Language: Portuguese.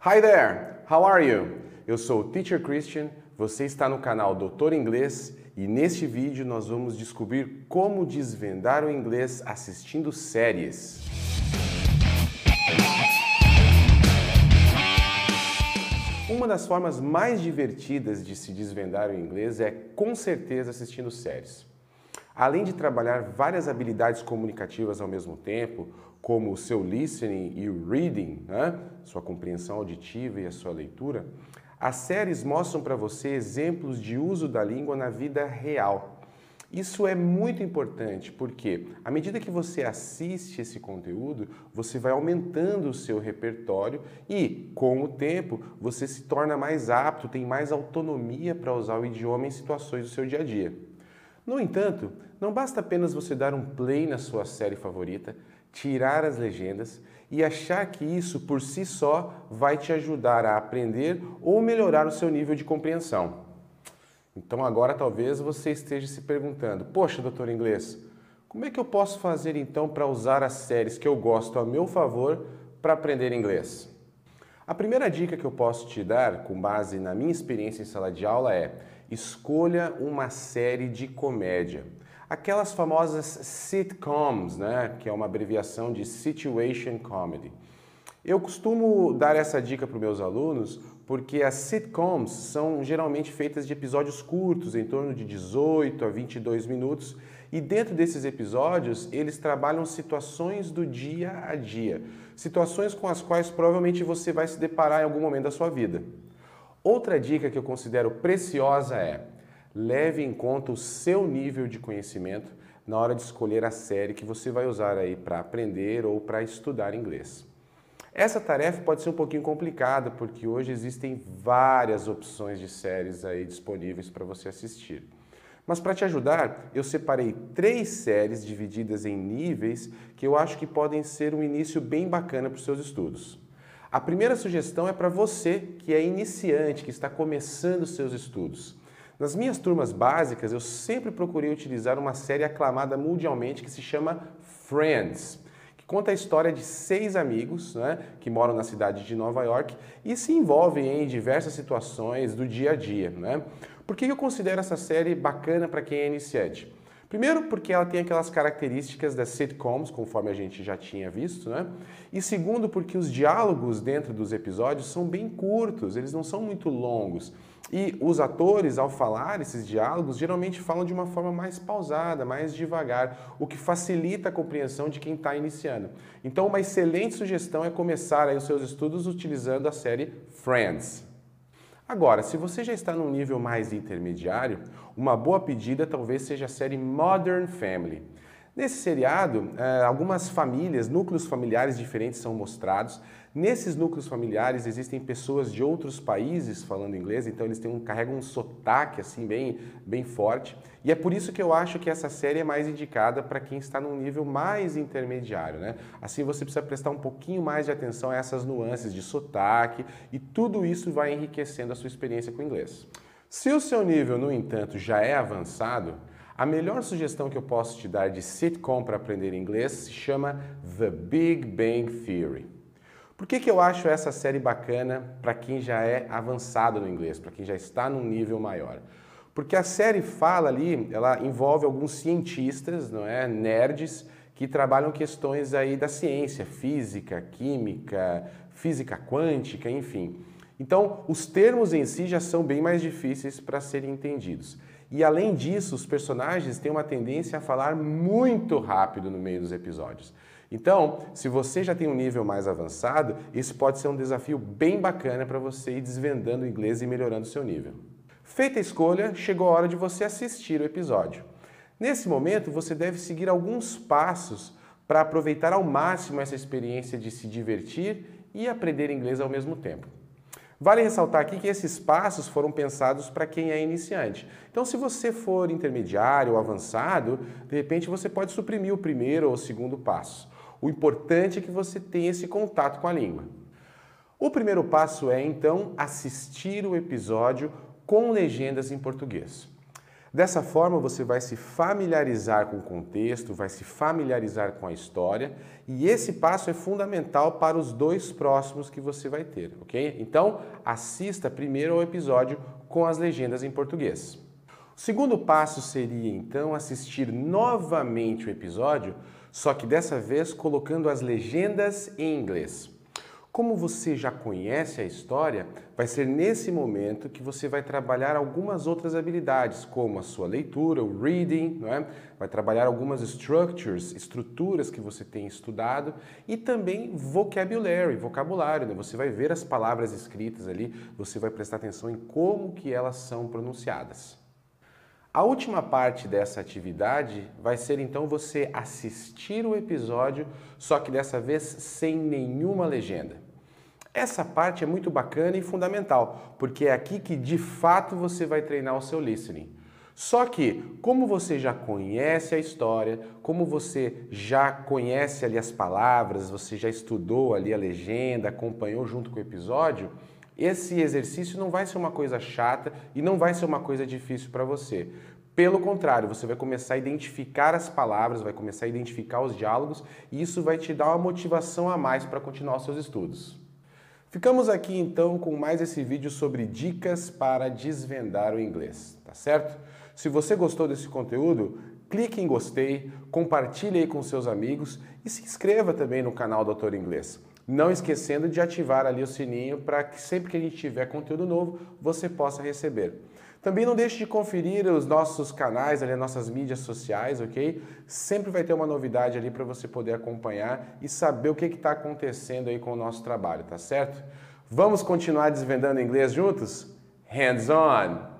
Hi there, how are you? Eu sou o Teacher Christian, você está no canal Doutor Inglês e neste vídeo nós vamos descobrir como desvendar o inglês assistindo séries. Uma das formas mais divertidas de se desvendar o inglês é com certeza assistindo séries. Além de trabalhar várias habilidades comunicativas ao mesmo tempo, como o seu listening e o reading, né? sua compreensão auditiva e a sua leitura, as séries mostram para você exemplos de uso da língua na vida real. Isso é muito importante porque, à medida que você assiste esse conteúdo, você vai aumentando o seu repertório e, com o tempo, você se torna mais apto, tem mais autonomia para usar o idioma em situações do seu dia a dia. No entanto, não basta apenas você dar um play na sua série favorita, tirar as legendas e achar que isso por si só vai te ajudar a aprender ou melhorar o seu nível de compreensão. Então agora talvez você esteja se perguntando: "Poxa, doutor inglês, como é que eu posso fazer então para usar as séries que eu gosto a meu favor para aprender inglês?" A primeira dica que eu posso te dar, com base na minha experiência em sala de aula, é: escolha uma série de comédia aquelas famosas sitcoms, né, que é uma abreviação de Situation Comedy. Eu costumo dar essa dica para os meus alunos porque as sitcoms são geralmente feitas de episódios curtos, em torno de 18 a 22 minutos, e dentro desses episódios eles trabalham situações do dia a dia, situações com as quais provavelmente você vai se deparar em algum momento da sua vida. Outra dica que eu considero preciosa é leve em conta o seu nível de conhecimento na hora de escolher a série que você vai usar aí para aprender ou para estudar inglês. Essa tarefa pode ser um pouquinho complicada porque hoje existem várias opções de séries aí disponíveis para você assistir. Mas para te ajudar, eu separei três séries divididas em níveis que eu acho que podem ser um início bem bacana para os seus estudos. A primeira sugestão é para você que é iniciante, que está começando os seus estudos. Nas minhas turmas básicas, eu sempre procurei utilizar uma série aclamada mundialmente que se chama Friends, que conta a história de seis amigos né, que moram na cidade de Nova York e se envolvem em diversas situações do dia a dia. Né? Por que eu considero essa série bacana para quem é iniciante? Primeiro, porque ela tem aquelas características das sitcoms, conforme a gente já tinha visto, né? E segundo, porque os diálogos dentro dos episódios são bem curtos, eles não são muito longos. E os atores, ao falar esses diálogos, geralmente falam de uma forma mais pausada, mais devagar, o que facilita a compreensão de quem está iniciando. Então, uma excelente sugestão é começar os seus estudos utilizando a série Friends. Agora, se você já está num nível mais intermediário, uma boa pedida talvez seja a série Modern Family. Nesse seriado, eh, algumas famílias, núcleos familiares diferentes são mostrados. Nesses núcleos familiares existem pessoas de outros países falando inglês, então eles têm um, carregam um sotaque assim bem, bem forte. E é por isso que eu acho que essa série é mais indicada para quem está num nível mais intermediário. Né? Assim você precisa prestar um pouquinho mais de atenção a essas nuances de sotaque e tudo isso vai enriquecendo a sua experiência com o inglês. Se o seu nível, no entanto, já é avançado, a melhor sugestão que eu posso te dar de sitcom para aprender inglês se chama The Big Bang Theory. Por que, que eu acho essa série bacana para quem já é avançado no inglês, para quem já está num nível maior? Porque a série fala ali, ela envolve alguns cientistas, não é, nerds, que trabalham questões aí da ciência, física, química, física quântica, enfim. Então, os termos em si já são bem mais difíceis para serem entendidos. E além disso, os personagens têm uma tendência a falar muito rápido no meio dos episódios. Então, se você já tem um nível mais avançado, isso pode ser um desafio bem bacana para você ir desvendando o inglês e melhorando o seu nível. Feita a escolha, chegou a hora de você assistir o episódio. Nesse momento, você deve seguir alguns passos para aproveitar ao máximo essa experiência de se divertir e aprender inglês ao mesmo tempo. Vale ressaltar aqui que esses passos foram pensados para quem é iniciante. Então, se você for intermediário ou avançado, de repente você pode suprimir o primeiro ou o segundo passo. O importante é que você tenha esse contato com a língua. O primeiro passo é, então, assistir o episódio com legendas em português. Dessa forma, você vai se familiarizar com o contexto, vai se familiarizar com a história, e esse passo é fundamental para os dois próximos que você vai ter, ok? Então, assista primeiro ao episódio com as legendas em português. O segundo passo seria então assistir novamente o episódio, só que dessa vez colocando as legendas em inglês. Como você já conhece a história, vai ser nesse momento que você vai trabalhar algumas outras habilidades, como a sua leitura, o reading, é? vai trabalhar algumas structures, estruturas que você tem estudado e também vocabulary, vocabulário. Né? Você vai ver as palavras escritas ali, você vai prestar atenção em como que elas são pronunciadas. A última parte dessa atividade vai ser então você assistir o episódio, só que dessa vez sem nenhuma legenda. Essa parte é muito bacana e fundamental, porque é aqui que de fato você vai treinar o seu listening. Só que, como você já conhece a história, como você já conhece ali as palavras, você já estudou ali a legenda, acompanhou junto com o episódio, esse exercício não vai ser uma coisa chata e não vai ser uma coisa difícil para você. Pelo contrário, você vai começar a identificar as palavras, vai começar a identificar os diálogos e isso vai te dar uma motivação a mais para continuar os seus estudos. Ficamos aqui então com mais esse vídeo sobre dicas para desvendar o inglês, tá certo? Se você gostou desse conteúdo, clique em gostei, compartilhe aí com seus amigos e se inscreva também no canal Doutor Inglês. Não esquecendo de ativar ali o sininho para que sempre que a gente tiver conteúdo novo, você possa receber. Também não deixe de conferir os nossos canais, ali, as nossas mídias sociais, ok? Sempre vai ter uma novidade ali para você poder acompanhar e saber o que está acontecendo aí com o nosso trabalho, tá certo? Vamos continuar desvendando inglês juntos? Hands on!